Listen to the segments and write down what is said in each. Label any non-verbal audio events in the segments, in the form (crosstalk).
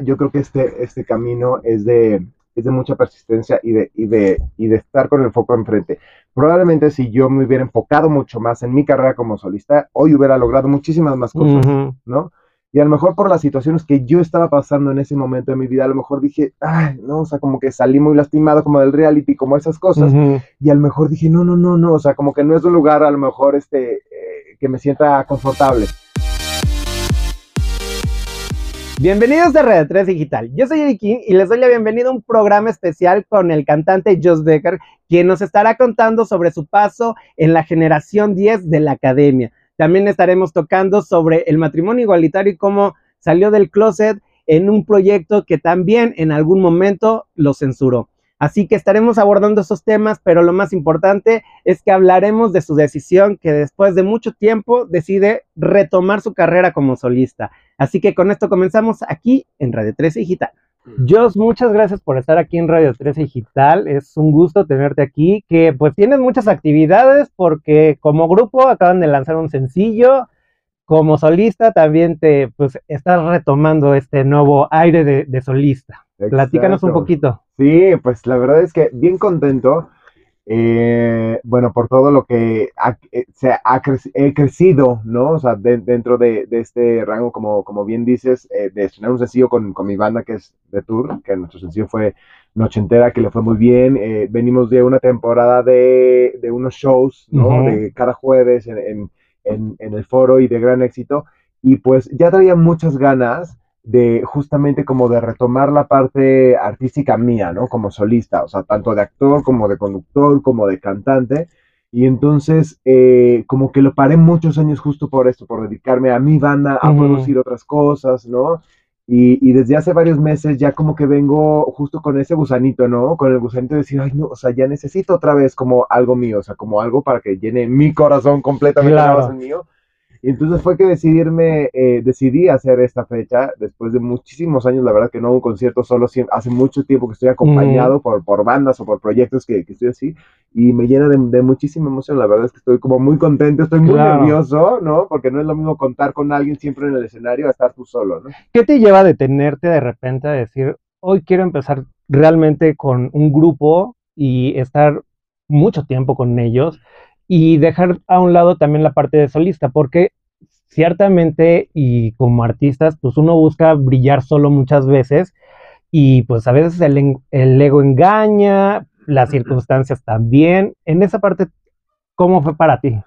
Yo creo que este, este camino es de, es de mucha persistencia y de, y, de, y de estar con el foco enfrente. Probablemente si yo me hubiera enfocado mucho más en mi carrera como solista, hoy hubiera logrado muchísimas más cosas, ¿no? Y a lo mejor por las situaciones que yo estaba pasando en ese momento de mi vida, a lo mejor dije, ay, no, o sea, como que salí muy lastimado como del reality, como esas cosas. Y a lo mejor dije, no, no, no, no, o sea, como que no es un lugar a lo mejor este, eh, que me sienta confortable. Bienvenidos a Red 3 Digital. Yo soy Eric King y les doy la bienvenida a un programa especial con el cantante Joss Becker, quien nos estará contando sobre su paso en la generación 10 de la academia. También estaremos tocando sobre el matrimonio igualitario y cómo salió del closet en un proyecto que también en algún momento lo censuró. Así que estaremos abordando esos temas, pero lo más importante es que hablaremos de su decisión que después de mucho tiempo decide retomar su carrera como solista. Así que con esto comenzamos aquí en Radio 13 Digital. Jos, muchas gracias por estar aquí en Radio 13 Digital. Es un gusto tenerte aquí, que pues tienes muchas actividades porque como grupo acaban de lanzar un sencillo, como solista también te pues estás retomando este nuevo aire de, solista. Platícanos un poquito. Sí, pues la verdad es que bien contento. Eh, bueno, por todo lo que eh, se ha he crecido, ¿no? O sea, dentro de, este rango, como, como bien dices, eh, de estrenar un sencillo con, mi banda que es The Tour, que nuestro sencillo fue Noche Entera, que le fue muy bien. venimos de una temporada de, unos shows, ¿no? De cada jueves en, en, el foro y de gran éxito. Y pues ya traía muchas ganas de justamente como de retomar la parte artística mía, ¿no? Como solista, o sea, tanto de actor como de conductor, como de cantante. Y entonces, eh, como que lo paré muchos años justo por esto, por dedicarme a mi banda, a producir otras cosas, ¿no? Y, y, desde hace varios meses ya como que vengo justo con ese gusanito, ¿no? Con el gusanito de decir, ay, no, o sea, ya necesito otra vez como algo mío, o sea, como algo para que llene mi corazón completamente claro. mío. Y entonces fue que decidirme, eh, decidí hacer esta fecha después de muchísimos años, la verdad que no hago un concierto solo, hace mucho tiempo que estoy acompañado por, por bandas o por proyectos que, que estoy así y me llena de, de, muchísima emoción, la verdad es que estoy como muy contento, estoy muy nervioso, ¿no? Porque no es lo mismo contar con alguien siempre en el escenario a estar tú solo, ¿no? ¿Qué te lleva a detenerte de repente a decir, hoy quiero empezar realmente con un grupo y estar mucho tiempo con ellos? Y dejar a un lado también la parte de solista, porque ciertamente y como artistas, pues uno busca brillar solo muchas veces y pues a veces el, ego engaña, las circunstancias también. En esa parte, ¿cómo fue para ti?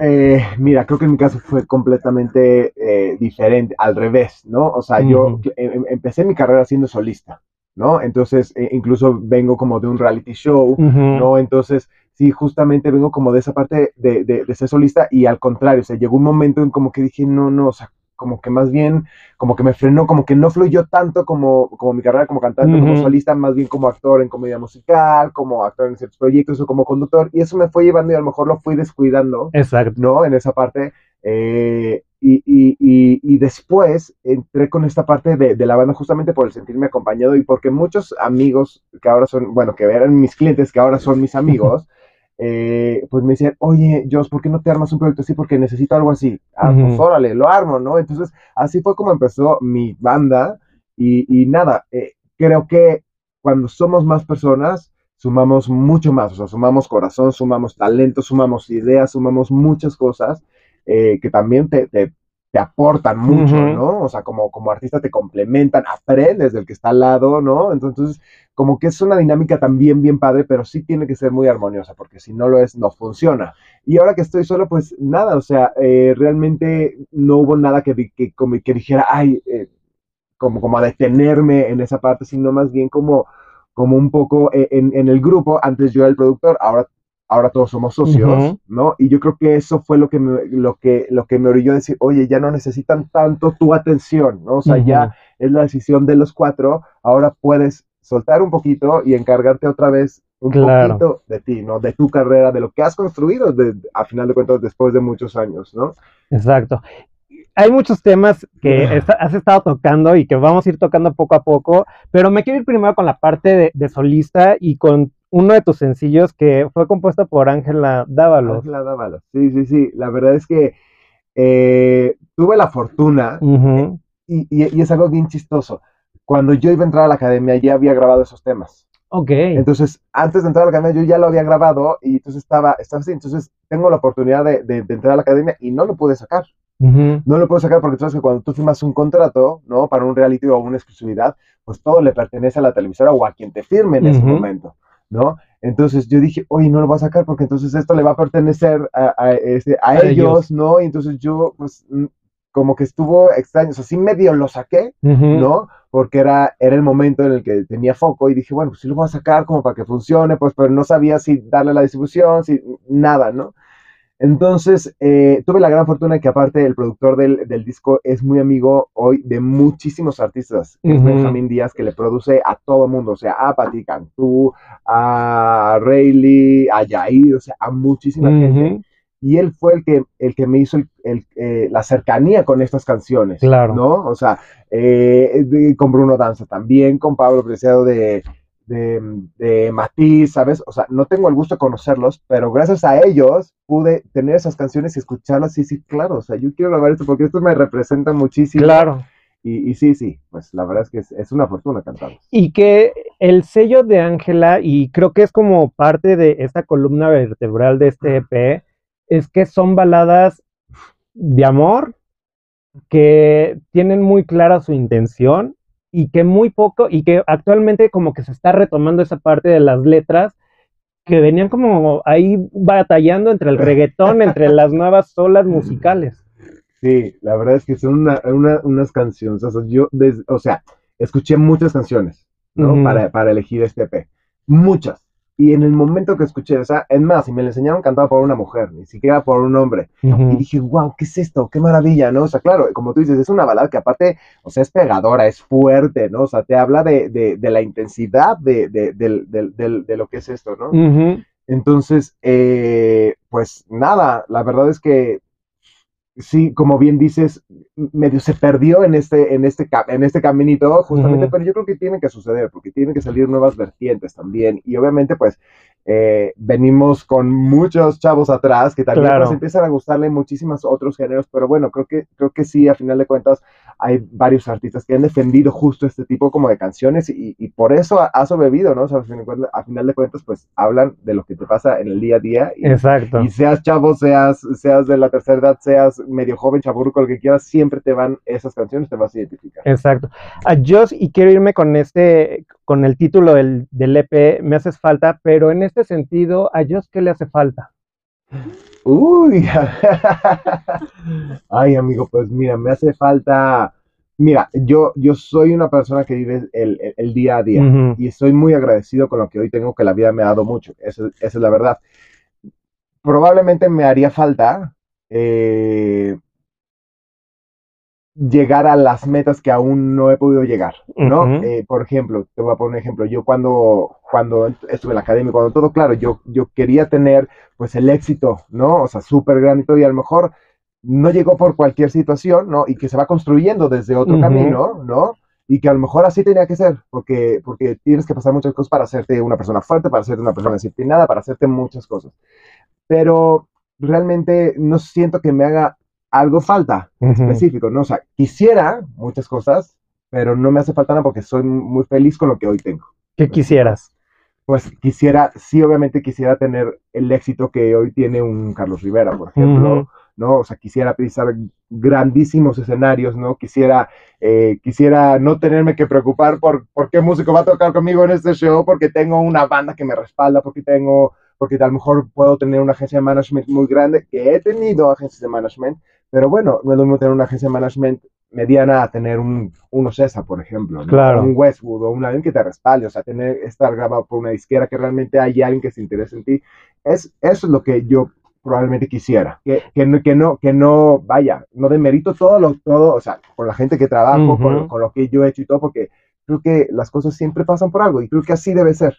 Eh, mira, creo que en mi caso fue completamente eh, diferente, al revés, ¿no? O sea, yo em, em, empecé mi carrera siendo solista, ¿no? Entonces, e, incluso vengo como de un reality show, ¿no? Entonces, sí, justamente vengo como de esa parte de, de, ser solista y al contrario, o sea, llegó un momento en como que dije, no, no, o sea, como que más bien, como que me frenó, como que no fluyó tanto como, como mi carrera como cantante, como solista, más bien como actor en comedia musical, como actor en ciertos proyectos o como conductor, y eso me fue llevando y a lo mejor lo fui descuidando, Exacto. ¿no? En esa parte, eh, y, y, y, y, después entré con esta parte de, de, la banda justamente por el sentirme acompañado y porque muchos amigos que ahora son, bueno, que eran mis clientes, que ahora son mis (laughs) amigos, eh, pues me decían, oye, Joss, ¿por qué no te armas un proyecto así? Porque necesito algo así. Ah, pues órale, lo armo, ¿no? Entonces, así fue como empezó mi banda y, nada, eh, creo que cuando somos más personas, sumamos mucho más, o sea, sumamos corazón, sumamos talento, sumamos ideas, sumamos muchas cosas eh, que también te, te, te aportan mucho, ¿no? O sea, como, como artista te complementan, aprendes del que está al lado, ¿no? Entonces, como que es una dinámica también bien padre, pero sí tiene que ser muy armoniosa, porque si no lo es, no funciona. Y ahora que estoy solo, pues nada, o sea, eh, realmente no hubo nada que, que, que dijera, ay, eh, como, como a detenerme en esa parte, sino más bien como, como un poco eh, en, en el grupo, antes yo era el productor, ahora ahora todos somos socios, ¿no? Y yo creo que eso fue lo que me, lo que, lo que me orilló a decir, oye, ya no necesitan tanto tu atención, ¿no? O sea, ya es la decisión de los cuatro, ahora puedes soltar un poquito y encargarte otra vez un poquito de ti, ¿no? De tu carrera, de lo que has construido, de, a final de cuentas, después de muchos años, ¿no? Exacto. Hay muchos temas que has estado tocando y que vamos a ir tocando poco a poco, pero me quiero ir primero con la parte de, de solista y con uno de tus sencillos que fue compuesto por Ángela Dávalos. Ángela Dávalos, sí, sí, sí. La verdad es que eh, tuve la fortuna y, y, y es algo bien chistoso. Cuando yo iba a entrar a la academia ya había grabado esos temas. Ok. Entonces, antes de entrar a la academia, yo ya lo había grabado y entonces estaba, estaba así. Entonces, tengo la oportunidad de, de- de entrar a la academia y no lo pude sacar. No lo puedo sacar porque tú sabes que cuando tú firmas un contrato, ¿no? Para un reality o una exclusividad, pues todo le pertenece a la televisora o a quien te firme en ese momento, ¿no? Entonces yo dije, oye, no lo voy a sacar porque entonces esto le va a pertenecer a, a, este, a A ellos, ellos. ¿no? Y entonces yo, pues, mm, como que estuvo extraño, o sea, sí medio lo saqué. ¿no? Porque era, era el momento en el que tenía foco y dije, bueno, pues sí lo voy a sacar como para que funcione, pues, pero no sabía si darle la distribución, si nada, ¿no? Entonces, eh, tuve la gran fortuna de que aparte el productor del, del disco es muy amigo hoy de muchísimos artistas, que es. Benjamín Díaz, que le produce a todo el mundo, o sea, a Patti Cantú, a Rayleigh, a Yair, o sea, a muchísima gente. Y él fue el que, el que me hizo el- el, eh, la cercanía con estas canciones, Claro. ¿no? O sea, eh, con Bruno Danza también, con Pablo Preciado de, de, de Matiz, ¿sabes? O sea, no tengo el gusto de conocerlos, pero gracias a ellos pude tener esas canciones y escucharlas y sí, claro, o sea, yo quiero grabar esto porque esto me representa muchísimo. Claro. Y, y sí, sí, pues la verdad es que es, es una fortuna cantarlos. Y que el sello de Ángela, y creo que es como parte de esta columna vertebral de este EP, es que son baladas de amor que tienen muy clara su intención y que muy poco, y que actualmente como que se está retomando esa parte de las letras que venían como ahí batallando entre el (laughs) reggaetón, entre las nuevas olas musicales. Sí, la verdad es que son una- una- unas canciones, o sea, yo, des- o sea, escuché muchas canciones, ¿no? Para, para elegir este EP, muchas. Y en el momento que escuché, o sea, es más, y me lo enseñaron cantado por una mujer, ni siquiera por un hombre. Y dije, wow, ¿qué es esto? Qué maravilla, ¿no? O sea, claro, como tú dices, es una balada que aparte, o sea, es pegadora, es fuerte, ¿no? O sea, te habla de, de, de la intensidad de, de, lo que es esto, ¿no? Entonces, eh, pues nada, la verdad es que sí, como bien dices, medio se perdió en este, en este, en este caminito, justamente, pero yo creo que tiene que suceder, porque tienen que salir nuevas vertientes también. Y obviamente, pues, eh, venimos con muchos chavos atrás que también Claro. pues, empiezan a gustarle muchísimos otros géneros, pero bueno, creo que, creo que sí, a final de cuentas, hay varios artistas que han defendido justo este tipo como de canciones y, y por eso ha, ha sobrevivido, ¿no? O sea, a final de cuentas- pues, hablan de lo que te pasa en el día a día y, Exacto. y seas chavo, seas, seas de la tercera edad, seas medio joven, chaburruco, lo que quieras, siempre te van esas canciones, te vas a identificar. Exacto. A Joss, y quiero irme con este, con el título del, del EP, me haces falta, pero en este sentido, ¿a Joss qué le hace falta? Uy, (laughs) ay amigo, pues mira, me hace falta, mira, yo, yo soy una persona que vive el, el- el día a día y estoy muy agradecido con lo que hoy tengo, que la vida me ha dado mucho, esa, esa es la verdad. Probablemente me haría falta eh, llegar a las metas que aún no he podido llegar, ¿no? Eh, por ejemplo, te voy a poner un ejemplo, yo cuando, cuando estuve en la academia, cuando todo claro, yo, yo quería tener pues el éxito, ¿no? O sea, súper grande y todo, y a lo mejor no llegó por cualquier situación, ¿no? Y que se va construyendo desde otro camino, ¿no? Y que a lo mejor así tenía que ser, porque, porque tienes que pasar muchas cosas para hacerte una persona fuerte, para hacerte una persona disciplinada, para hacerte muchas cosas. Pero realmente no siento que me haga algo falta Ujú. específico, ¿no? O sea, quisiera muchas cosas, pero no me hace falta nada porque soy muy feliz con lo que hoy tengo. ¿Qué quisieras? Pues quisiera, sí, obviamente quisiera tener el éxito que hoy tiene un Carlos Rivera, por ejemplo. ¿no? O sea, quisiera pisar grandísimos escenarios, ¿no? Quisiera, eh, quisiera no tenerme que preocupar por, por qué músico va a tocar conmigo en este show, porque tengo una banda que me respalda, porque tengo, porque a lo mejor puedo tener una agencia de management muy grande, que he tenido agencias de management, pero bueno, no es lo mismo tener una agencia de management mediana a tener un, un Ocesa, por ejemplo, ¿no? Claro. Un Westwood o un alguien que te respalde, o sea, tener, estar grabado por una disquera que realmente hay alguien que se interese en ti, es, eso es lo que yo probablemente quisiera, que, que, no, que no, que no, vaya, no demerito todo lo, todo, o sea, con la gente que trabajo, Ujú. con, con lo que yo he hecho y todo, porque creo que las cosas siempre pasan por algo y creo que así debe ser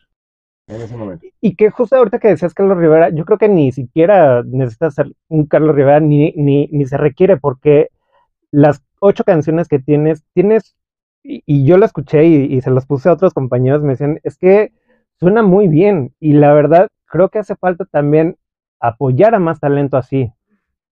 en ese momento. Y que justo ahorita que decías Carlos Rivera, yo creo que ni siquiera necesitas ser un Carlos Rivera, ni, ni, ni se requiere, porque las ocho canciones que tienes, tienes, y, y yo la escuché y, y se las puse a otros compañeros, me decían, es que suena muy bien, y la verdad, creo que hace falta también apoyar a más talento así.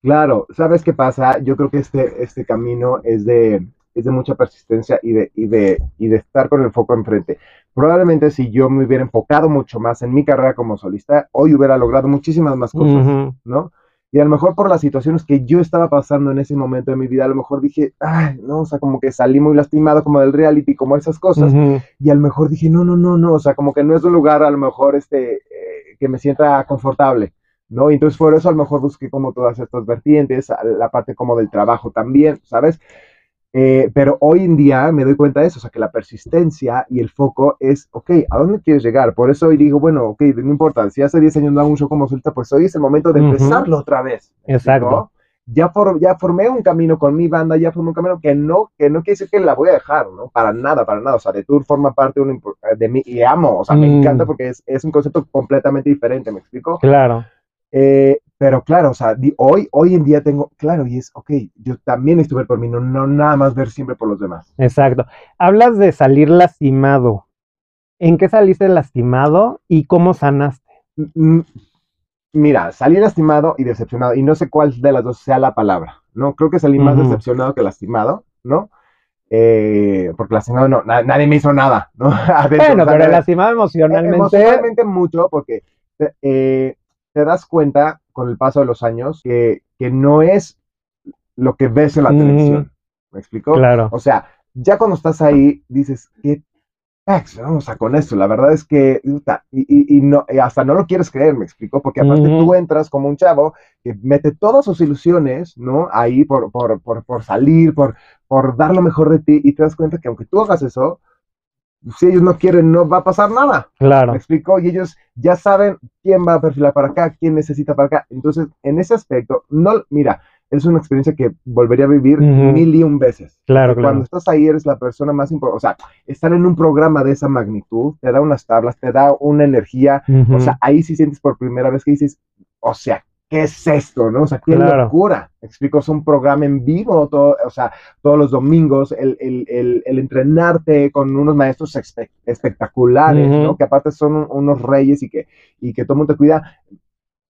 Claro, ¿sabes qué pasa? Yo creo que este, este camino es de, es de mucha persistencia y de, y de, y de estar con el foco enfrente. Probablemente si yo me hubiera enfocado mucho más en mi carrera como solista, hoy hubiera logrado muchísimas más cosas. ¿no? Y a lo mejor por las situaciones que yo estaba pasando en ese momento de mi vida, a lo mejor dije, ay, no, o sea, como que salí muy lastimado como del reality, como esas cosas. Y a lo mejor dije, no, no, no, no, o sea, como que no es un lugar a lo mejor este, eh, que me sienta confortable, ¿no? Y entonces por eso a lo mejor busqué como todas estas vertientes, la parte como del trabajo también, ¿sabes? Eh, pero hoy en día me doy cuenta de eso, o sea, que la persistencia y el foco es, ok, ¿a dónde quieres llegar? Por eso hoy digo, bueno, ok, no importa, si hace 10 años no hago un show como solista, pues hoy es el momento de empezarlo otra vez. ¿me Exacto. explico? Ya, for- ya formé un camino con mi banda, ya formé un camino que no, que no quiere decir que la voy a dejar, ¿no? Para nada, para nada. O sea, The Tour forma parte de, un de mí y amo, o sea, me Mm. encanta porque es, es un concepto completamente diferente, ¿me explico? Claro. Eh, pero claro, o sea, di- hoy, hoy en día tengo, claro, y es, ok, yo también estuve por mí, no, no nada más ver siempre por los demás. Exacto. Hablas de salir lastimado. ¿En qué saliste lastimado y cómo sanaste? Mm, Mira, salí lastimado y decepcionado, y no sé cuál de las dos sea la palabra, ¿no? Creo que salí más decepcionado que lastimado, ¿no? Eh, porque lastimado no, na- nadie me hizo nada, ¿no? (laughs) Adentro, Bueno, o sea, pero lastimado emocionalmente. Emocionalmente mucho, porque te, eh, te das cuenta con el paso de los años que, que no es lo que ves en la televisión. ¿Me explico? Claro. O sea, ya cuando estás ahí, dices, ¿qué? Vamos a con esto. La verdad es que, y, y- y no, y hasta no lo quieres creer, me explico, porque aparte tú entras como un chavo que mete todas sus ilusiones, ¿no? Ahí por, por, por, por salir, por, por dar lo mejor de ti, y te das cuenta que aunque tú hagas eso, si ellos no quieren, no va a pasar nada. Claro. ¿Me explico? Y ellos ya saben quién va a perfilar para acá, quién necesita para acá. Entonces, en ese aspecto, no, mira, es una experiencia que volvería a vivir mil y un veces. Claro, claro. Cuando estás ahí eres la persona más importante. O sea, estar en un programa de esa magnitud te da unas tablas, te da una energía. O sea, ahí sí sientes por primera vez que dices, o sea, ¿qué es esto? ¿No? O sea, qué Claro. locura. Me explico, es un programa en vivo, todo, o sea, todos los domingos, el, el, el, el entrenarte con unos maestros espe- espectaculares. ¿no? Que aparte son un- unos reyes y que, y que todo el mundo te cuida,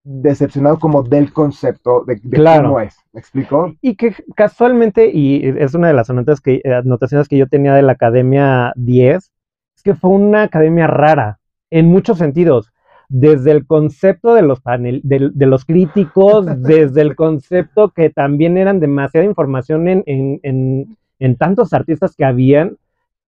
decepcionado como del concepto de, de Claro. cómo es. ¿Me explico? Y que casualmente, y es una de las anotaciones que, anotaciones que yo tenía de la Academia 10, es que fue una academia rara, en muchos sentidos. Desde el concepto de los panel, de, de los críticos, (laughs) desde el concepto que también eran demasiada información en, en, en, en tantos artistas que habían,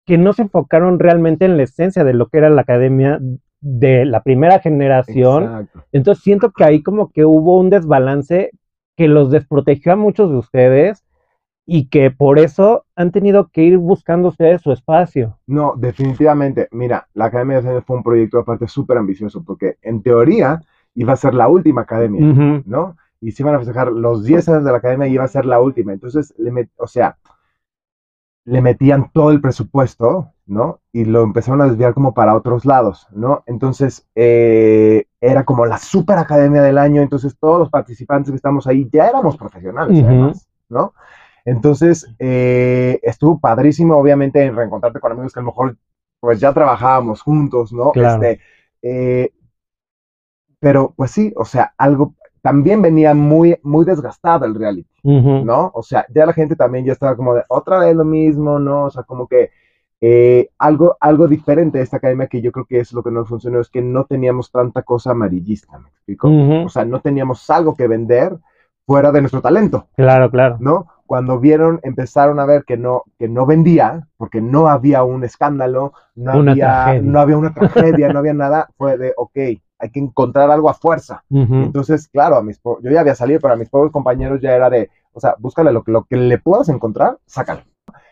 que no se enfocaron realmente en la esencia de lo que era la academia de la primera generación. Exacto. Entonces siento que ahí como que hubo un desbalance que los desprotegió a muchos de ustedes y que por eso han tenido que ir buscando ustedes su espacio. No, definitivamente. Mira, la Academia de Diseño fue un proyecto aparte súper ambicioso porque en teoría iba a ser la última academia, ¿no? Y se iban a festejar los 10 años de la academia y iba a ser la última. Entonces, le met- o sea, le metían todo el presupuesto, ¿no? Y lo empezaron a desviar como para otros lados, ¿no? Entonces, eh, era como la super academia del año, entonces todos los participantes que estamos ahí ya éramos profesionales, además, ¿no? Entonces, eh, estuvo padrísimo, obviamente, en reencontrarte con amigos que a lo mejor, pues ya trabajábamos juntos, ¿no? Claro. Este, eh, pero, pues sí, o sea, algo, también venía muy, muy desgastado el reality. ¿no? O sea, ya la gente también ya estaba como de otra vez lo mismo, ¿no? O sea, como que eh, algo, algo diferente de esta academia que yo creo que es lo que nos funcionó, es que no teníamos tanta cosa amarillista, ¿me explico? O sea, no teníamos algo que vender fuera de nuestro talento, Claro, claro. ¿no? Cuando vieron, empezaron a ver que no, que no vendía, porque no había un escándalo, no, Una había, tragedia. no había una tragedia, no había nada, fue de, ok, hay que encontrar algo a fuerza. Ujú, Entonces, claro, a mis yo ya había salido, pero a mis pobres compañeros ya era de, o sea, búscale lo que, lo que le puedas encontrar, sácalo.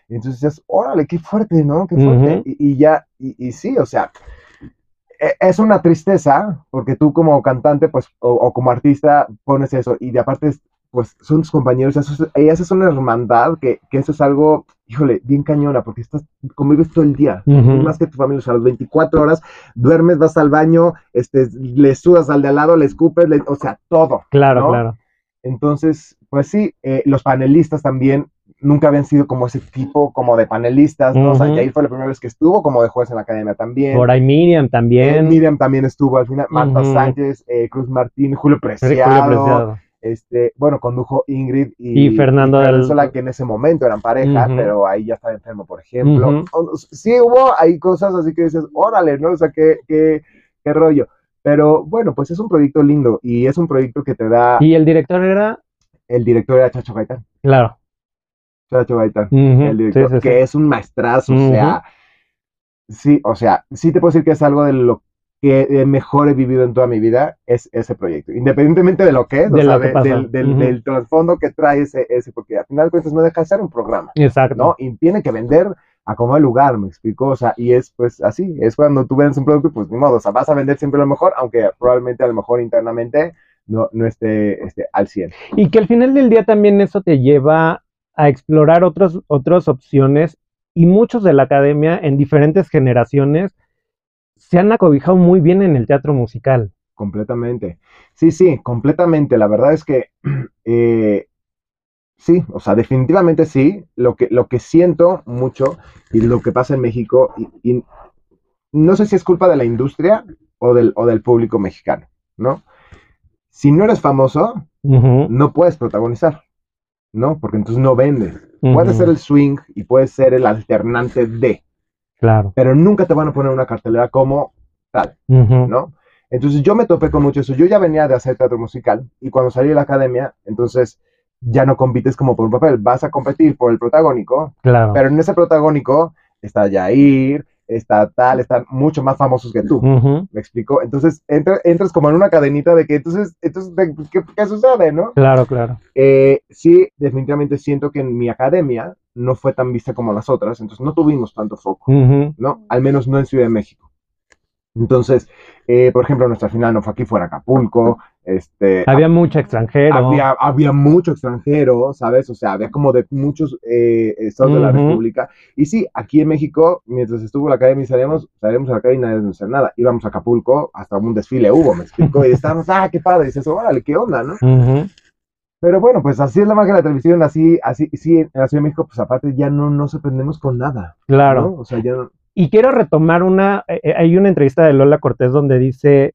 Y entonces dices, órale, qué fuerte, ¿no? Qué fuerte. Ujú. y, y ya, y, y sí, o sea, e- es una tristeza, porque tú como cantante, pues, o, o como artista, pones eso, y de aparte, pues, son tus compañeros, eso es- haces una hermandad, que, que eso es algo, híjole, bien cañona, porque estás, convives todo el día, más que tu familia, o sea, las 24 horas, duermes, vas al baño, este, le sudas al de al lado, le escupes, le- o sea, todo. Claro, ¿no? claro. Entonces, pues sí, eh, los panelistas también nunca habían sido como ese tipo como de panelistas, ¿no? O sea, Ujú. Jair fue la primera vez que estuvo como de juez en la academia también. Por ahí Miriam Eh, también. Miriam también estuvo al final, Marta. Sánchez, eh, Cruz Martín, Julio Julio Preciado, Preciado. Este, bueno, condujo Ingrid y, Y Fernando del- Sola, que en ese momento eran pareja, pero ahí ya estaba enfermo, por ejemplo. Sí hubo ahí cosas así que dices, órale, ¿no? O sea, qué, qué, qué rollo. Pero bueno, pues es un proyecto lindo y es un proyecto que te da, Y el director era, el director era Chacho Gaitán. claro. Chacho Gaitán. El director, sí, sí, sí. que es un maestrazo, o sea, sí, o sea, sí te puedo decir que es algo de lo que mejor he vivido en toda mi vida, es ese proyecto, independientemente de lo que es, o sea, que de- del, trasfondo que trae ese, ese, porque al final de cuentas no deja de ser un programa, Exacto. ¿no? Y tiene que vender a como el lugar, me explicó, o sea, y es pues así, es cuando tú vendes un producto, pues ni modo, o sea, vas a vender siempre lo mejor, aunque probablemente a lo mejor internamente no, no esté, esté al 100. Y que al final del día también eso te lleva a explorar otros, otras opciones y muchos de la academia en diferentes generaciones se han acobijado muy bien en el teatro musical. Completamente. Sí, sí, completamente. La verdad es que (clears throat) eh, sí, o sea, definitivamente sí. Lo que, lo que siento mucho y lo que pasa en México, y, y no sé si es culpa de la industria o del, o del público mexicano, ¿no? Si no eres famoso, no puedes protagonizar, ¿no? Porque entonces no vendes. Puede ujú, ser el swing y puede ser el alternante de, Claro. pero nunca te van a poner una cartelera como tal. ¿no? Entonces yo me topé con mucho eso. Yo ya venía de hacer teatro musical y cuando salí de la academia, entonces ya no compites como por un papel, vas a competir por el protagónico, Claro. pero en ese protagónico está Jair, está tal, están mucho más famosos que tú. ¿Me explico? Entonces entra- entras como en una cadenita de que entonces, entonces ¿de- ¿qué, qué sucede, no? Claro, claro. Eh, sí, definitivamente siento que en mi academia no fue tan vista como las otras, entonces no tuvimos tanto foco. ¿no? Al menos no en Ciudad de México. Entonces, eh, por ejemplo, nuestra final no fue aquí, fue en Acapulco, este, Había mucho extranjero. había, había mucho extranjero, ¿sabes? O sea, había como de muchos eh, estados de la. República. Y sí, aquí en México, mientras estuvo la academia salíamos, salíamos a la calle y nadie nos decía nada. Íbamos a Acapulco, hasta un desfile hubo, me explico, y estábamos, ah, qué padre, y dices, órale, qué onda, ¿no? Ujú, Pero bueno, pues así es la magia de la televisión, así, así, sí, en la Ciudad de México, pues aparte ya no nos sorprendemos con nada, Claro. ¿no? O sea, ya no, Y quiero retomar una, eh, eh, hay una entrevista de Lola Cortés donde dice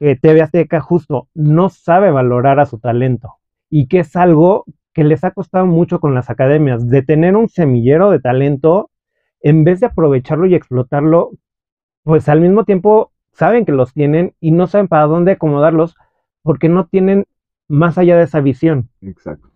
que TV Azteca justo no sabe valorar a su talento y que es algo que les ha costado mucho con las academias, de tener un semillero de talento, en vez de aprovecharlo y explotarlo, pues al mismo tiempo saben que los tienen y no saben para dónde acomodarlos porque no tienen más allá de esa visión. Exacto.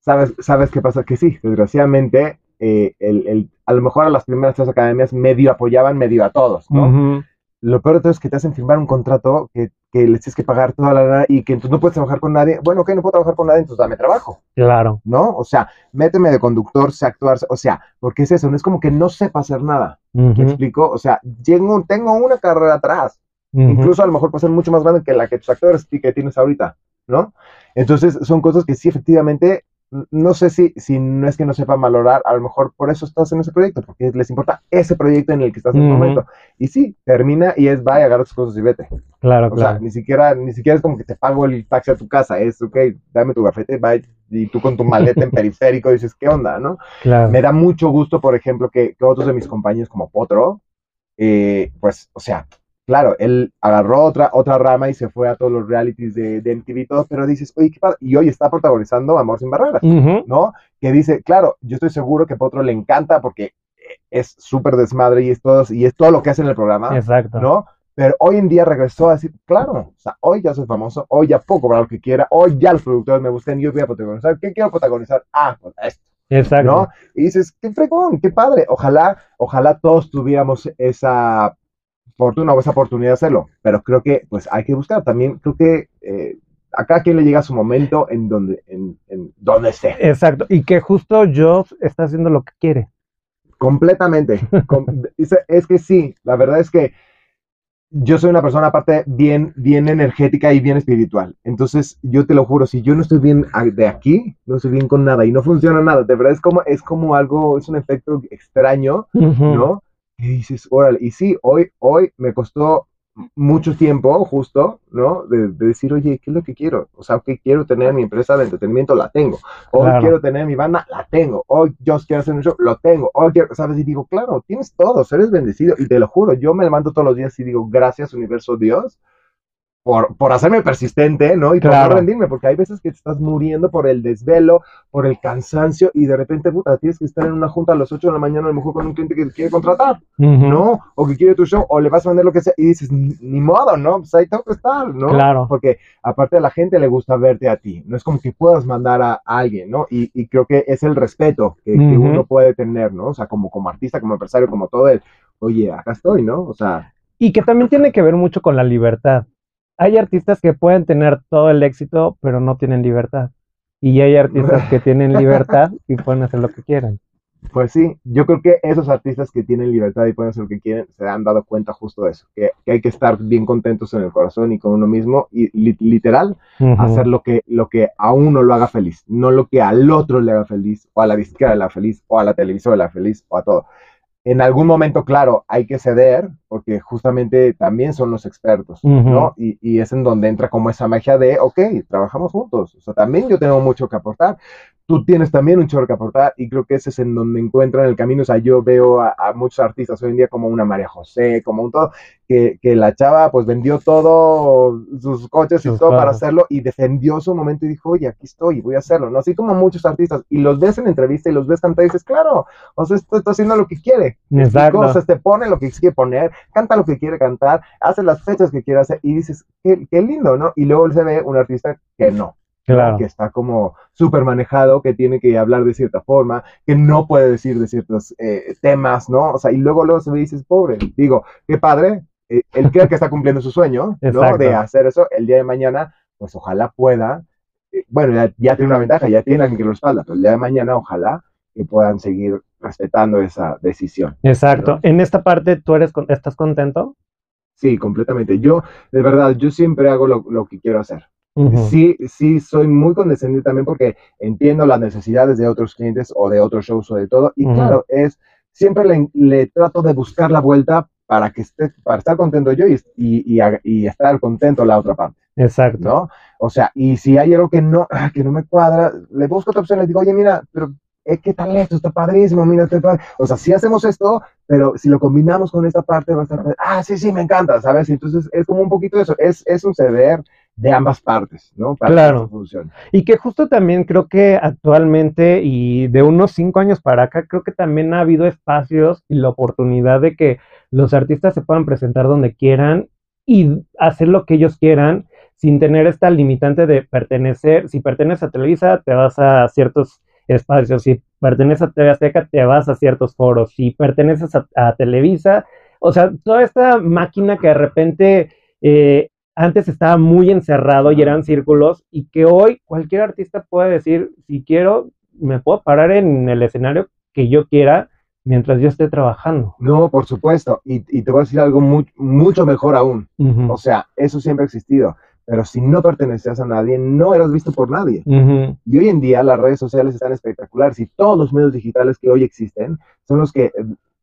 ¿Sabes, ¿Sabes qué pasa? Que sí, desgraciadamente, eh, el, el- a lo mejor a las primeras tres academias medio apoyaban medio a todos, ¿no? Lo peor de todo es que te hacen firmar un contrato que, que les tienes que pagar toda la lana y que entonces no puedes trabajar con nadie. Bueno, ok, no puedo trabajar con nadie, entonces dame trabajo, Claro. ¿no? O sea, méteme de conductor, sé actuar, o sea, porque es eso, no es como que no sepa hacer nada, ¿me explico? O sea, llego- tengo una carrera atrás, incluso a lo mejor puede ser mucho más grande que la que tus actores y que tienes ahorita, ¿no? Entonces son cosas que sí, efectivamente, no sé si, si no es que no sepan valorar, a lo mejor por eso estás en ese proyecto, porque les importa ese proyecto en el que estás en el momento. Y sí, termina y es, vaya, agarra tus cosas y vete. Claro, O sea, claro. ni siquiera, ni siquiera es como que te pago el taxi a tu casa, es, ok, dame tu gafete, bye, y tú con tu maleta en periférico dices, ¿qué onda, no? claro. Me da mucho gusto, por ejemplo, que, que otros de mis compañeros como Potro, eh, pues, o sea, claro, él agarró otra, otra rama y se fue a todos los realities de, de MTV y todo, pero dices, oye, qué padre, y hoy está protagonizando Amor sin Barreras, ¿no? Que dice, claro, yo estoy seguro que Potro le encanta porque es súper desmadre y es, todo, y es todo lo que hace en el programa, Exacto. ¿no? Pero hoy en día regresó a decir, claro, o sea, hoy ya soy famoso, hoy ya puedo cobrar lo que quiera, hoy ya los productores me buscan y yo voy a protagonizar. ¿Qué quiero protagonizar? Ah, pues esto. Exacto. ¿no? Y dices, qué fregón, qué padre. Ojalá, ojalá todos tuviéramos esa fortuna o esa oportunidad de hacerlo. Pero creo que, pues, hay que buscar. También creo que eh, a cada quien le llega su momento en donde, en, en donde esté. Exacto. Y que justo Joss está haciendo lo que quiere. Completamente. Com- (laughs) es, es que sí, la verdad es que yo soy una persona aparte bien, bien energética y bien espiritual. Entonces, yo te lo juro, si yo no estoy bien de aquí, no estoy bien con nada y no funciona nada. De verdad es como, es como algo, es un efecto extraño Ujú. ¿no? Y dices, órale, y sí, hoy, hoy me costó mucho tiempo, justo, ¿no? De, de decir, oye, ¿qué es lo que quiero? O sea, que quiero tener mi empresa de entretenimiento, la tengo. Hoy Claro. quiero tener mi banda, la tengo. Hoy yo quiero hacer un show, lo tengo. Hoy quiero, ¿sabes? Y digo, claro, tienes todo, eres bendecido. Y te lo juro, yo me levanto todos los días y digo, gracias, universo Dios, por, por hacerme persistente, ¿no? Y por no rendirme, porque hay veces que te estás muriendo por el desvelo, por el cansancio, y de repente, puta, tienes que estar en una junta a las 8 de la mañana, a lo mejor con un cliente que te quiere contratar, ¿no? O que quiere tu show, o le vas a vender lo que sea, y dices, ni, modo, ¿no? Pues ahí tengo que estar, ¿no? Claro. Porque aparte a la gente le gusta verte a ti, no es como que puedas mandar a, alguien, ¿no? Y, y, creo que es el respeto que, que, uno puede tener, ¿no? O sea, como, como artista, como empresario, como todo el, oye, acá estoy, ¿no? O sea... Y que también tiene que ver mucho con la libertad hay artistas que pueden tener todo el éxito, pero no tienen libertad. Y hay artistas que tienen libertad y (laughs) pueden hacer lo que quieran. Pues sí, yo creo que esos artistas que tienen libertad y pueden hacer lo que quieren se han dado cuenta justo de eso, que, hay que estar bien contentos en el corazón y con uno mismo y literal hacer lo que, lo que a uno lo haga feliz, no lo que al otro le haga feliz o a la disquera le haga feliz o a la televisora le haga feliz o a todo en algún momento, claro, hay que ceder, porque justamente también son los expertos, ¿no? Y, y, es en donde entra como esa magia de, ok, trabajamos juntos, o sea, también yo tengo mucho que aportar, tú tienes también un chorro que aportar y creo que ese es en donde encuentran el camino. O sea, yo veo a, muchos artistas hoy en día como una María José, como un todo, que, que la chava pues vendió todo, sus coches y todo para hacerlo y defendió su momento y dijo, oye, aquí estoy, voy a hacerlo, ¿no? Así como muchos artistas y los ves en entrevista y los ves cantar y dices, claro, o sea, esto está haciendo lo que quiere. Exacto. O sea, te pone lo que quiere poner, canta lo que quiere cantar, hace las fechas que quiere hacer y dices, qué, qué lindo, ¿no? Y luego se ve un artista que no que está como súper manejado, que tiene que hablar de cierta forma, que no puede decir de ciertos eh, temas, ¿no? O sea, y luego luego se me dices, pobre, digo, qué padre, eh, él cree que está cumpliendo su sueño, ¿no? De hacer eso el día de mañana, pues ojalá pueda, eh, bueno, ya, tiene una ventaja, ya tiene alguien que lo respalda, pero el día de mañana ojalá que puedan seguir respetando esa decisión. Exacto. En esta parte, ¿tú eres, estás contento? Sí, completamente. Yo, de verdad, yo siempre hago lo, lo que quiero hacer. Sí, sí, soy muy condescendiente también porque entiendo las necesidades de otros clientes o de otros shows o de todo. Y claro, es siempre le, trato de buscar la vuelta para que esté, para estar contento yo y, y, y, estar contento la otra parte. Exacto. ¿No? O sea, y si hay algo que no, ah, que no me cuadra, le busco otra opción, le digo, oye, mira, pero ¿qué tal esto? Está padrísimo, mira, está padre. O sea, sí hacemos esto, pero si lo combinamos con esta parte va a estar, ah, sí, sí, me encanta, ¿sabes? Entonces es como un poquito eso, es, es un ceder de ambas partes, ¿no? Para claro. Que funcione. Y que justo también creo que actualmente y de unos cinco años para acá, creo que también ha habido espacios y la oportunidad de que los artistas se puedan presentar donde quieran y hacer lo que ellos quieran sin tener esta limitante de pertenecer. Si perteneces a Televisa, te vas a ciertos espacios. Si perteneces a TV Azteca, te vas a ciertos foros. Si perteneces a, Televisa, o sea, toda esta máquina que de repente eh, antes estaba muy encerrado y eran círculos y que hoy cualquier artista puede decir, si quiero, me puedo parar en el escenario que yo quiera mientras yo esté trabajando. No, por supuesto. Y, te voy a decir algo mucho mejor aún. O sea, eso siempre ha existido. Pero si no pertenecías a nadie, no eras visto por nadie. Y hoy en día las redes sociales están espectaculares y todos los medios digitales que hoy existen son los que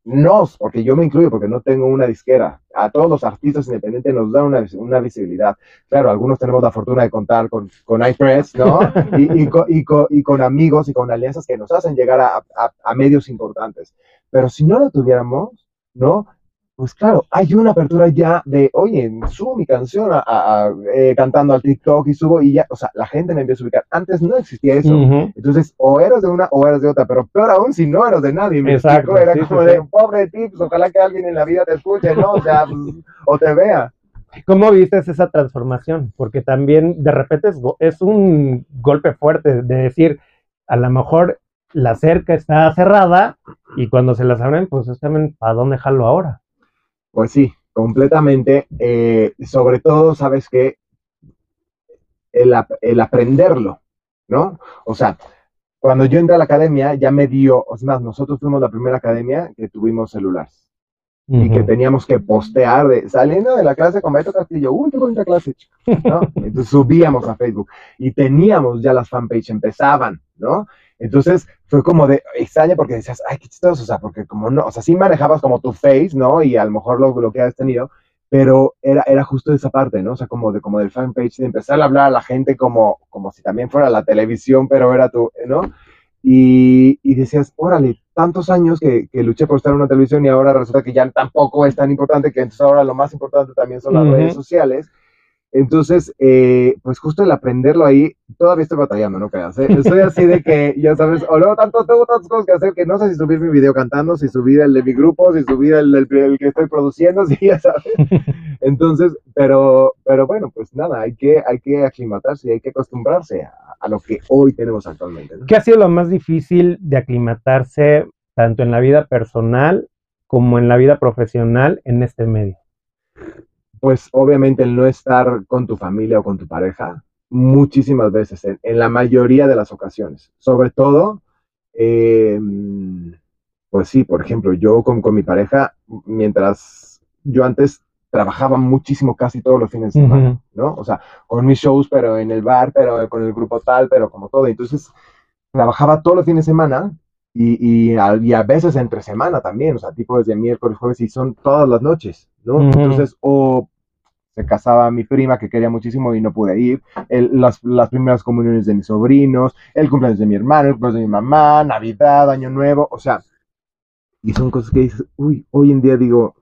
nos, porque yo me incluyo, porque no tengo una disquera, a todos los artistas independientes nos dan una, una visibilidad. Claro, algunos tenemos la fortuna de contar con, con iPress, ¿no? (laughs) y, y, con, y, con, amigos y con alianzas que nos hacen llegar a, a medios importantes. Pero si no lo tuviéramos, ¿no? Pues claro, hay una apertura ya de, oye, subo mi canción a, eh, cantando al TikTok y subo y ya, o sea, la gente me empieza a ubicar. Antes no existía eso. Entonces, o eras de una o eras de otra, pero peor aún si no eras de nadie. Me Exacto, era como de, pobre tips, ojalá que alguien en la vida te escuche, ¿no? O sea, (laughs) o te vea. ¿Cómo viste esa transformación? Porque también de repente es, es un golpe fuerte de decir, a lo mejor la cerca está cerrada y cuando se las abren, pues es también, ¿para dónde jalo ahora? Pues sí, completamente. Eh, sobre todo, sabes que el, aprenderlo, ¿no? O sea, cuando yo entré a la academia ya me dio, o sea, nosotros fuimos la primera academia que tuvimos celulares y que teníamos que postear de, saliendo de la clase con Beto Castillo, uy, qué bonita clase, ¿no? Entonces subíamos a Facebook y teníamos ya las fanpage, empezaban, ¿no? Entonces fue como de extraña porque decías, ay, qué chistoso, o sea, porque como no, o sea, sí manejabas como tu face, ¿no? Y a lo mejor lo, lo que has tenido, pero era, era justo esa parte, ¿no? O sea, como, de, como del fanpage, de empezar a hablar a la gente como, como si también fuera la televisión, pero era tú, ¿no? Y, y decías, órale, tantos años que, que, luché por estar en una televisión y ahora resulta que ya tampoco es tan importante, que entonces ahora lo más importante también son las redes sociales. Entonces, eh, pues justo el aprenderlo ahí, todavía estoy batallando, no creas. ¿eh? Estoy así de que, ya sabes, o luego tanto, tengo tantas cosas que hacer que no sé si subir mi video cantando, si subir el de mi grupo, si subir el, del que estoy produciendo, (laughs) sí, ya sabes. (laughs) Entonces, pero, pero bueno, pues nada, hay que, hay que aclimatarse y hay que acostumbrarse a, a lo que hoy tenemos actualmente. ¿no? ¿Qué ha sido lo más difícil de aclimatarse tanto en la vida personal como en la vida profesional en este medio? Pues obviamente el no estar con tu familia o con tu pareja muchísimas veces, en, la mayoría de las ocasiones. Sobre todo, eh, pues sí, por ejemplo, yo con, mi pareja, mientras yo antes trabajaba muchísimo casi todos los fines de semana, ¿no? O sea, con mis shows, pero en el bar, pero con el grupo tal, pero como todo. Entonces, trabajaba todos los fines de semana y, y, a, veces entre semana también, o sea, tipo desde miércoles, jueves y son todas las noches, ¿no? Entonces, o se casaba mi prima que quería muchísimo y no pude ir, las, las, primeras comuniones de mis sobrinos, el cumpleaños de mi hermano, el cumpleaños de mi mamá, Navidad, Año Nuevo, o sea, y son cosas que dices, uy, hoy en día digo,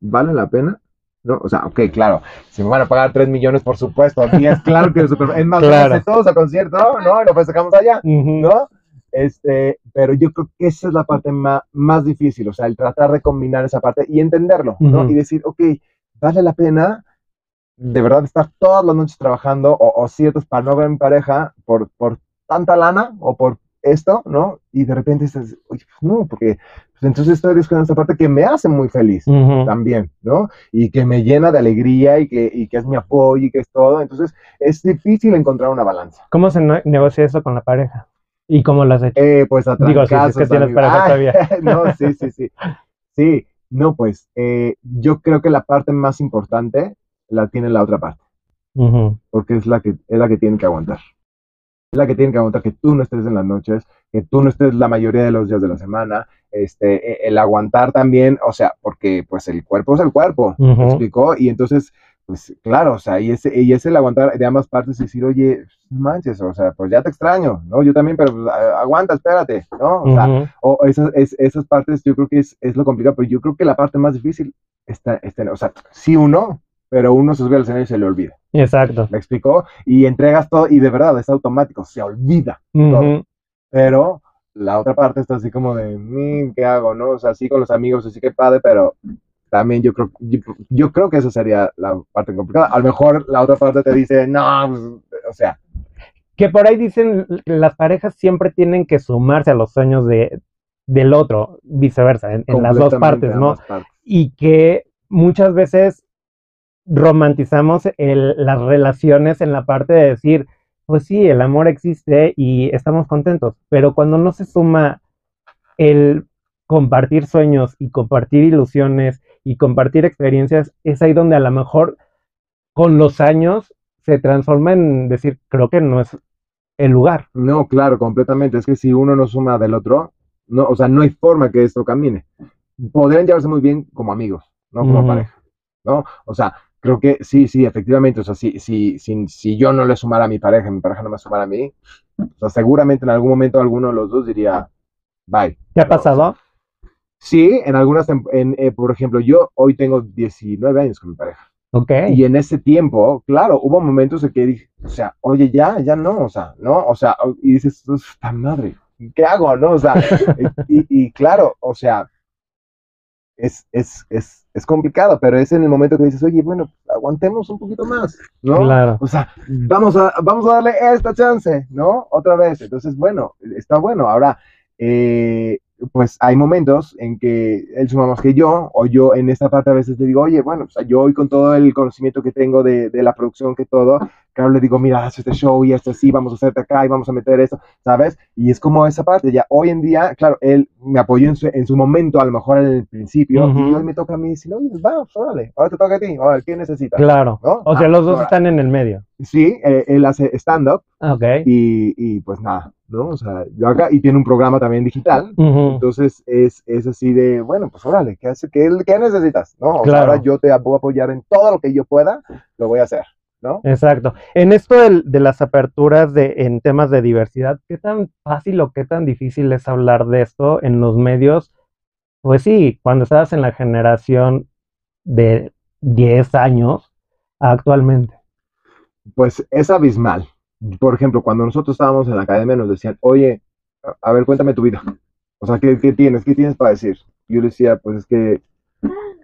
¿vale la pena? ¿no? O sea, ok, claro, si me van a pagar 3 millones, por supuesto, aquí es claro que es super, es más, (laughs) claro. todos a concierto, ¿no? Y lo sacamos allá, ¿no? Este, pero yo creo que esa es la parte más, más difícil, o sea, el tratar de combinar esa parte y entenderlo, ¿no? Y decir, ok, vale la pena de verdad estar todas las noches trabajando o, o ciertos para no ver a mi pareja por, por tanta lana o por esto, ¿no? Y de repente dices, oye, pues no, porque pues entonces estoy descuidando esta parte que me hace muy feliz también, ¿no? Y que me llena de alegría y que, y que es mi apoyo y que es todo. Entonces es difícil encontrar una balanza. ¿Cómo se negocia eso con la pareja? ¿Y cómo lo has hecho? Eh, pues a Digo, si es que tienes pareja todavía. (laughs) no, sí, sí, sí. (laughs) Sí, no, pues eh, yo creo que la parte más importante la tiene la otra parte. Porque es la, que, es la que tiene que aguantar. Es la que tiene que aguantar que tú no estés en las noches, que tú no estés la mayoría de los días de la semana, este, e, el aguantar también, o sea, porque pues el cuerpo es el cuerpo, ¿me explicó? Y entonces pues claro, o sea, y ese, y ese el aguantar de ambas partes y decir, oye, manches, o sea, pues ya te extraño, ¿no? Yo también, pero pues, aguanta, espérate, ¿no? O sea, o esas, esas partes yo creo que es, es, lo complicado, pero yo creo que la parte más difícil está, está o sea, sí uno, pero uno se sube al escenario y se le olvida. Exacto. ¿Me explicó? Y entregas todo, y de verdad, es automático, se olvida todo. Pero la otra parte está así como de, mm, ¿qué hago, no? O sea, sí con los amigos, así que padre, pero también yo creo, yo, creo que esa sería la parte complicada. A lo mejor la otra parte te dice, no, pues, o sea. Que por ahí dicen, las parejas siempre tienen que sumarse a los sueños de, del otro, viceversa, en, las dos partes, ¿no? Y que muchas veces romantizamos las relaciones en la parte de decir, pues sí, el amor existe y estamos contentos, pero cuando no se suma el compartir sueños y compartir ilusiones y compartir experiencias, es ahí donde a lo mejor con los años se transforma en decir, creo que no es el lugar. No, claro, completamente. Es que si uno no suma del otro, no, o sea, no hay forma que esto camine. Podrían llevarse muy bien como amigos, no como pareja, ¿no? O sea, creo que sí, sí, efectivamente. O sea, si, si, si, si yo no le sumara a mi pareja, mi pareja no me sumara a mí, o sea, seguramente en algún momento alguno de los dos diría, bye. ¿Qué ha pasado? Sí, en algunas, en, eh, por ejemplo, yo hoy tengo 19 años con mi pareja. Ok. Y en ese tiempo, claro, hubo momentos en que dije, o sea, oye, ya, ya no, o sea, no, o sea, y dices, esta madre, ¿qué hago, no? O sea, (laughs) y, y, claro, o sea, es, es, es, es complicado, pero es en el momento que dices, oye, bueno, aguantemos un poquito más, ¿no? Claro. O sea, vamos a, vamos a darle esta chance, ¿no? Otra vez. Entonces, bueno, está bueno. Ahora, eh, pues hay momentos en que él suma más que yo, o yo en esta parte a veces le digo, oye, bueno, yo hoy con todo el conocimiento que tengo de, de la producción, que todo, claro, le digo, mira, haz este show y esto así, vamos a hacerte acá y vamos a meter esto, ¿sabes? Y es como esa parte, ya hoy en día, claro, él me apoyó en su, en su momento, a lo mejor en el principio, y hoy me toca a mí decir, oye, va, órale, ahora te toca a ti, ahora, ¿qué necesitas? Claro, o sea, los dos están en el medio. Sí, eh, él hace stand-up, okay. y, y pues nada, ¿no? O sea, yo acá, y tiene un programa también digital, entonces es, es, así de, bueno, pues órale, ¿qué, hace, qué, qué necesitas? ¿no? O sea, ahora yo te voy a apoyar en todo lo que yo pueda, lo voy a hacer, ¿no? Exacto. En esto de, de, las aperturas de, en temas de diversidad, ¿qué tan fácil o qué tan difícil es hablar de esto en los medios? Pues sí, cuando estabas en la generación de 10 años actualmente. Pues es abismal. Por ejemplo, cuando nosotros estábamos en la academia nos decían, oye, a- ver, cuéntame tu vida. O sea, ¿qué, qué tienes? ¿Qué tienes para decir? Yo le decía, pues es que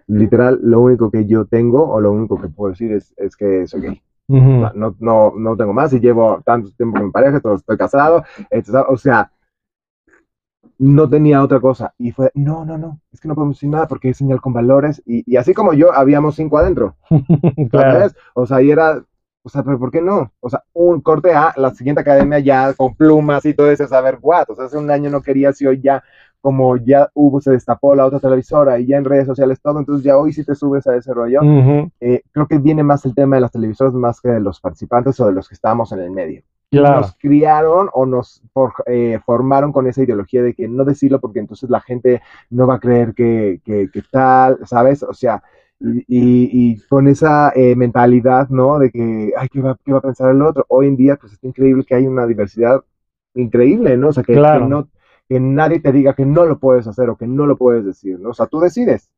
literal lo único que yo tengo o lo único que puedo decir es, es que soy gay. No, no, no tengo más y llevo tanto tiempo con mi pareja, estoy casado, etcétera. o sea, no tenía otra cosa. Y fue, no, no, no, es que no podemos decir nada porque es señal con valores. Y, y así como yo, habíamos cinco adentro, (laughs) claro. ¿sabes? O sea, y era, o sea, pero ¿por qué no? O sea, un corte A, la siguiente academia ya con plumas y todo eso, saber what. O sea, hace un año no quería, si hoy ya, como ya hubo, se destapó la otra televisora y ya en redes sociales todo, entonces ya hoy sí te subes a ese rollo. Eh, creo que viene más el tema de las televisoras más que de los participantes o de los que estábamos en el medio. Claro. Nos criaron o nos for- eh, formaron con esa ideología de que no decirlo porque entonces la gente no va a creer que, que, que tal, ¿sabes? O sea, y, con esa eh, mentalidad, ¿no? De que, ay, ¿qué va, qué va a pensar el otro? Hoy en día, pues es increíble que hay una diversidad increíble, ¿no? O sea, que, Claro. que no, que nadie te diga que no lo puedes hacer o que no lo puedes decir, ¿no? O sea, tú decides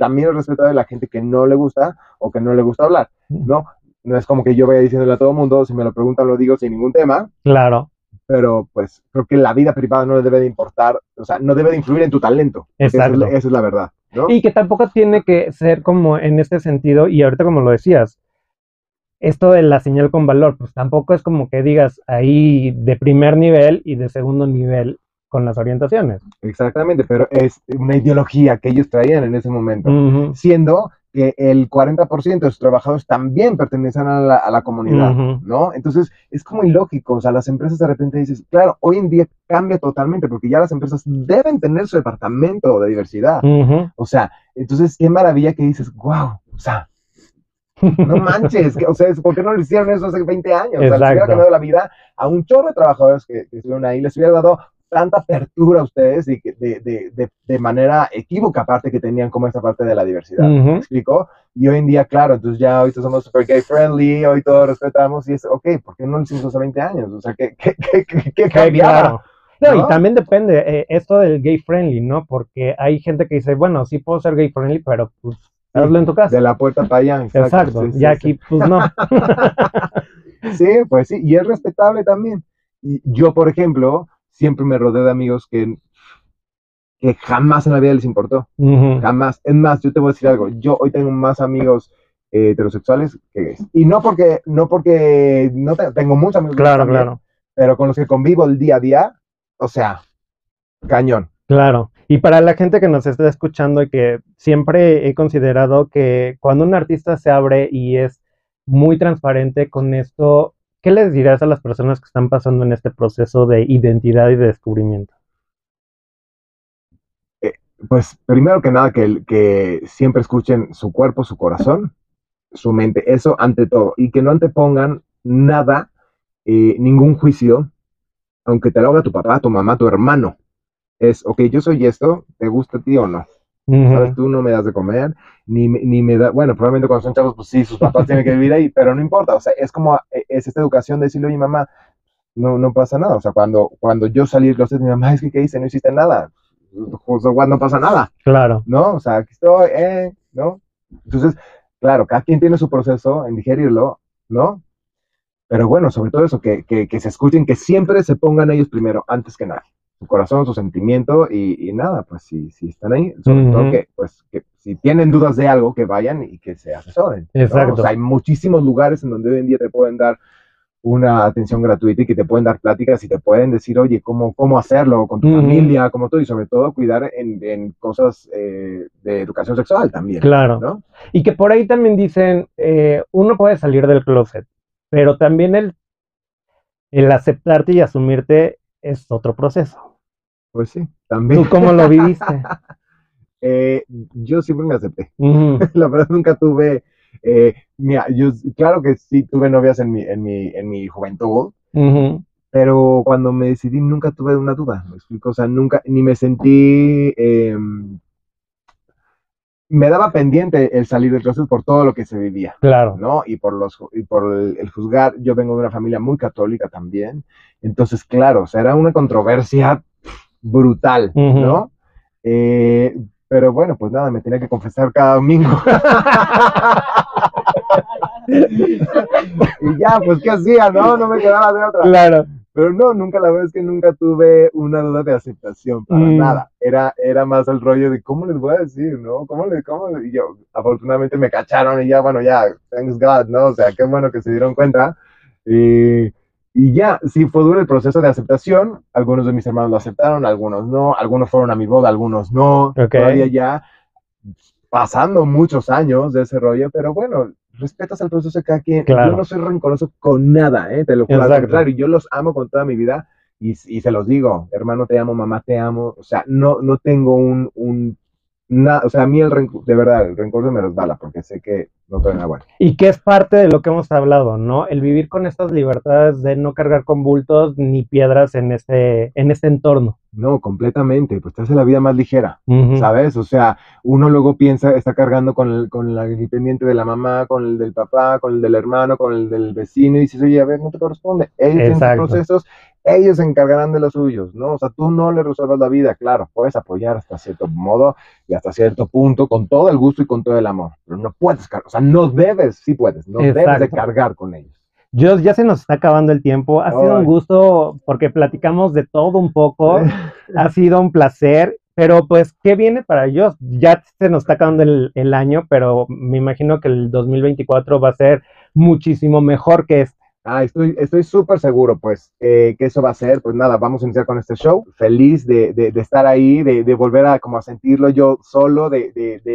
también el respeto de la gente que no le gusta o que no le gusta hablar, ¿no? No es como que yo vaya diciéndole a todo el mundo, si me lo preguntan lo digo sin ningún tema, Claro. pero pues creo que la vida privada no le debe de importar, o sea, no debe de influir en tu talento. Esa es, Exacto. esa es la verdad, ¿no? Y que tampoco tiene que ser como en este sentido, y ahorita como lo decías, esto de la señal con valor, pues tampoco es como que digas ahí de primer nivel y de segundo nivel con las orientaciones. Exactamente, pero es una ideología que ellos traían en ese momento, siendo que el 40% de sus trabajadores también pertenecen a la, a la comunidad. ¿no? Entonces, es como ilógico, o sea, las empresas de repente dices, claro, hoy en día cambia totalmente, porque ya las empresas deben tener su departamento de diversidad, o sea, entonces, qué maravilla que dices, wow, o sea, no (laughs) manches, que, o sea, ¿por qué no lo hicieron eso hace 20 años? O sea, les hubiera cambiado la vida a un chorro de trabajadores que, que estuvieron ahí, les hubiera dado tanta apertura a ustedes y de, de, de, de manera equívoca, aparte que tenían como esta parte de la diversidad. ¿Me Ujú. explico? Y hoy en día, claro, entonces ya ahorita somos super gay friendly, hoy todos respetamos y es, ok, ¿por qué no lo hicimos hace 20 años? O sea, ¿qué, qué, qué, qué, qué Sí, cambiaba? claro. No, ¿no? y también depende eh, esto del gay friendly, ¿no? Porque hay gente que dice, bueno, sí puedo ser gay friendly, pero pues hazlo en tu casa. De la puerta para allá. Exacto, sí, sí, sí. aquí pues no. (laughs) Sí, pues sí, y es respetable también. Y yo, por ejemplo, siempre me rodeé de amigos que, que jamás en la vida les importó, jamás. Es más, yo te voy a decir algo, yo hoy tengo más amigos eh, heterosexuales que gays. Y no porque, no porque, no te- tengo muchos amigos Claro, también, claro. pero con los que convivo el día a día, o sea, cañón. Claro, y para la gente que nos está escuchando y que siempre he considerado que cuando un artista se abre y es muy transparente con esto, ¿qué les dirás a las personas que están pasando en este proceso de identidad y de descubrimiento? Pues primero que nada, que, que siempre escuchen su cuerpo, su corazón, su mente, eso ante todo, y que no antepongan nada, eh, ningún juicio, aunque te lo haga tu papá, tu mamá, tu hermano. Es, ok, yo soy esto, ¿te gusta a ti o no? ¿Sabes? Ujú, Tú no me das de comer, ni, me- ni me da, bueno, probablemente cuando son chavos, pues sí, sus papás tienen que vivir ahí, pero no importa, o sea, es como, eh, es esta educación de decirle, oye, mamá, no, no pasa nada, o sea, cuando, cuando yo salí del closet, mi mamá, es que, ¿qué hice? No hiciste nada, justo no pasa nada, Claro, ¿no? O sea, aquí estoy, eh, ¿no? Entonces, claro, cada quien tiene su proceso en digerirlo, ¿no? Pero bueno, sobre todo eso, que, que, que se escuchen, que siempre se pongan ellos primero, antes que nada. Su corazón, su sentimiento y, y nada, pues si, si están ahí, sobre todo que, pues, que si tienen dudas de algo, que vayan y que se asesoren. ¿no? Exacto. O sea, hay muchísimos lugares en donde hoy en día te pueden dar una atención gratuita y que te pueden dar pláticas y te pueden decir, oye, cómo, cómo hacerlo con tu familia, como todo, y sobre todo cuidar en, en cosas eh, de educación sexual también. claro. ¿no? Y que por ahí también dicen, eh, uno puede salir del closet, pero también el, el aceptarte y asumirte es otro proceso. Pues sí, también. ¿Tú cómo lo viviste? (laughs) Eh, yo siempre me acepté. (laughs) La verdad nunca tuve, eh, mira, yo claro que sí tuve novias en mi, en mi, en mi juventud, pero cuando me decidí nunca tuve una duda, me explico, o sea, nunca, ni me sentí, eh, me daba pendiente el salir del closet por todo lo que se vivía. Claro. ¿no? Y por los y por el, el juzgar, yo vengo de una familia muy católica también, entonces claro, o sea, era una controversia brutal, Ujú. ¿no? Eh, pero bueno, pues nada, me tenía que confesar cada domingo. (laughs) y ya, pues, ¿qué hacía? No, no me quedaba de otra. Claro. Pero no, nunca, la verdad es que nunca tuve una duda de aceptación para Mm. nada. Era, era más el rollo de cómo les voy a decir, ¿no? ¿Cómo les, cómo les-?" Y yo, afortunadamente me cacharon y ya, bueno, ya, thanks God, ¿no? O sea, qué bueno que se dieron cuenta. Y, y ya, sí, fue duro el proceso de aceptación. Algunos de mis hermanos lo aceptaron, algunos no. Algunos fueron a mi boda, algunos no. Ok. Todavía ya pasando muchos años de ese rollo, pero bueno, respetas el proceso de cada quien. Claro. Yo no soy rencoroso con nada, ¿eh? Te lo juro. Al contrario, yo los amo con toda mi vida y, y se los digo, hermano, te amo, mamá, te amo. O sea, no, no tengo un, un na- o sea, a mí el rencor, de verdad, el rencor se me resbala porque sé que no tengo nada bueno. Y que es parte de lo que hemos hablado, ¿no? El vivir con estas libertades de no cargar con bultos ni piedras en este, en este entorno. No, completamente, pues te hace la vida más ligera. ¿Sabes? O sea, uno luego piensa, está cargando con el, con el pendiente de la mamá, con el del papá, con el del hermano, con el del vecino, y dices, oye, a ver, no te corresponde. Ellos tienen sus Exacto. procesos, ellos se encargarán de los suyos, ¿no? O sea, tú no le resuelvas la vida, claro, puedes apoyar hasta cierto modo y hasta cierto punto, con todo el gusto y con todo el amor, pero no puedes cargar, o sea, no debes, sí puedes, no debes de cargar con ellos. Yo, ya se nos está acabando el tiempo. Ha sido un gusto porque platicamos de todo un poco. (laughs) ha sido un placer. Pero pues, ¿qué viene para ellos? Ya se nos está acabando el, el año, pero me imagino que el 2024 va a ser muchísimo mejor que este. Ah, estoy estoy súper seguro, pues, eh, que eso va a ser. Pues nada, vamos a iniciar con este show. Feliz de, de- de estar ahí, de, de volver a como a sentirlo yo solo, de,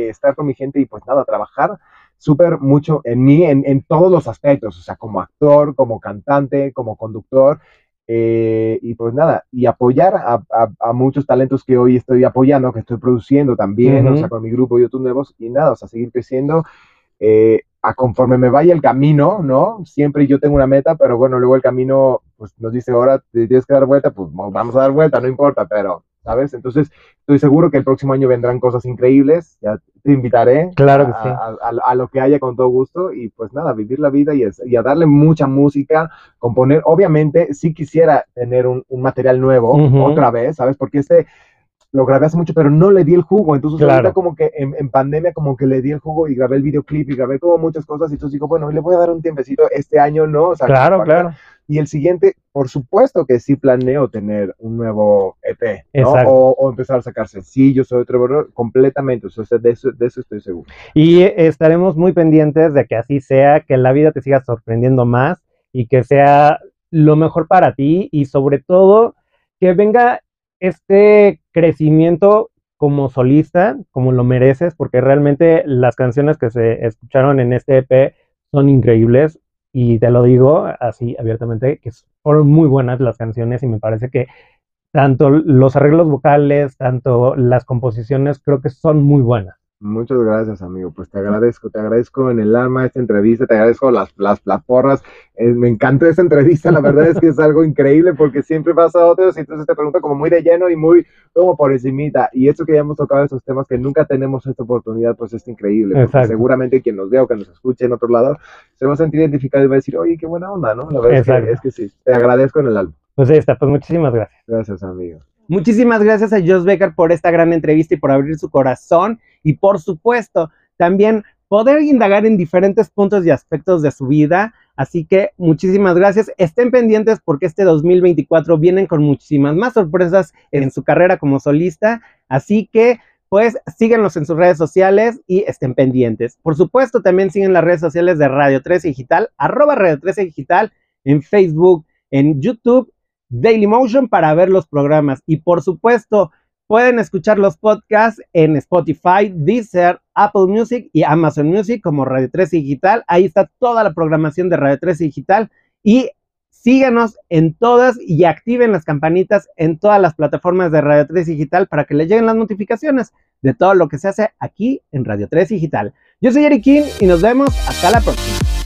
estar con mi gente y pues nada, trabajar súper mucho en mí, en, en todos los aspectos, o sea, como actor, como cantante, como conductor. eh, y pues nada, y apoyar a, a- a muchos talentos que hoy estoy apoyando, que estoy produciendo también, o Ujú. sea, con mi grupo YouTube Nuevos, y nada, o sea, seguir creciendo eh, a conforme me vaya el camino, ¿no? Siempre yo tengo una meta, pero bueno, luego el camino, pues nos dice, ahora te tienes que dar vuelta, pues mo- vamos a dar vuelta, no importa, pero, ¿sabes? Entonces, estoy seguro que el próximo año vendrán cosas increíbles, ya te invitaré Claro que a, sí. a- a- a lo que haya con todo gusto y pues nada, vivir la vida y, es- y a darle mucha música, componer, obviamente, sí quisiera tener un, un material nuevo otra vez, ¿sabes? Porque este lo grabé hace mucho, pero no le di el jugo. Entonces, Claro. ahorita como que en, en pandemia, como que le di el jugo y grabé el videoclip y grabé como muchas cosas. Y entonces digo, bueno, le voy a dar un tiempecito este año, ¿no? O sea, Claro, claro. Y el siguiente, por supuesto que sí planeo tener un nuevo EP, ¿no? O, o empezar a sacar sencillos o otro, completamente. O sea, de eso, de eso estoy seguro. Y estaremos muy pendientes de que así sea, que la vida te siga sorprendiendo más y que sea lo mejor para ti y sobre todo que venga este crecimiento como solista, como lo mereces, porque realmente las canciones que se escucharon en este EP son increíbles y te lo digo así abiertamente, que fueron muy buenas las canciones y me parece que tanto los arreglos vocales, tanto las composiciones, creo que son muy buenas. Muchas gracias, amigo. Pues te agradezco, te agradezco en el alma esta entrevista, te agradezco las, las, las porras. Eh, me encantó esta entrevista, la verdad es que es algo increíble porque siempre vas a otros y entonces te pregunto como muy de lleno y muy como por encimita. Y esto que ya hemos tocado esos temas que nunca tenemos esta oportunidad, pues es increíble. Seguramente quien nos vea o que nos escuche en otro lado se va a sentir identificado y va a decir, oye, qué buena onda, ¿no? La verdad es que, es que sí, te agradezco en el alma. Pues ahí está, pues muchísimas gracias. Gracias, amigo. Muchísimas gracias a Josh Becker por esta gran entrevista y por abrir su corazón y por supuesto también poder indagar en diferentes puntos y aspectos de su vida. Así que muchísimas gracias. Estén pendientes porque este 2024 vienen con muchísimas más sorpresas en su carrera como solista. Así que pues síguenos en sus redes sociales y estén pendientes. Por supuesto, también siguen las redes sociales de Radio 13 Digital, arroba Radio 13 Digital en Facebook, en YouTube Dailymotion para ver los programas. Y por supuesto, pueden escuchar los podcasts en Spotify, Deezer, Apple Music y Amazon Music como Radio 13 Digital. Ahí está toda la programación de Radio 13 Digital. Y síganos en todas y activen las campanitas en todas las plataformas de Radio 13 Digital para que les lleguen las notificaciones de todo lo que se hace aquí en Radio 13 Digital. Yo soy Eric King y nos vemos hasta la próxima.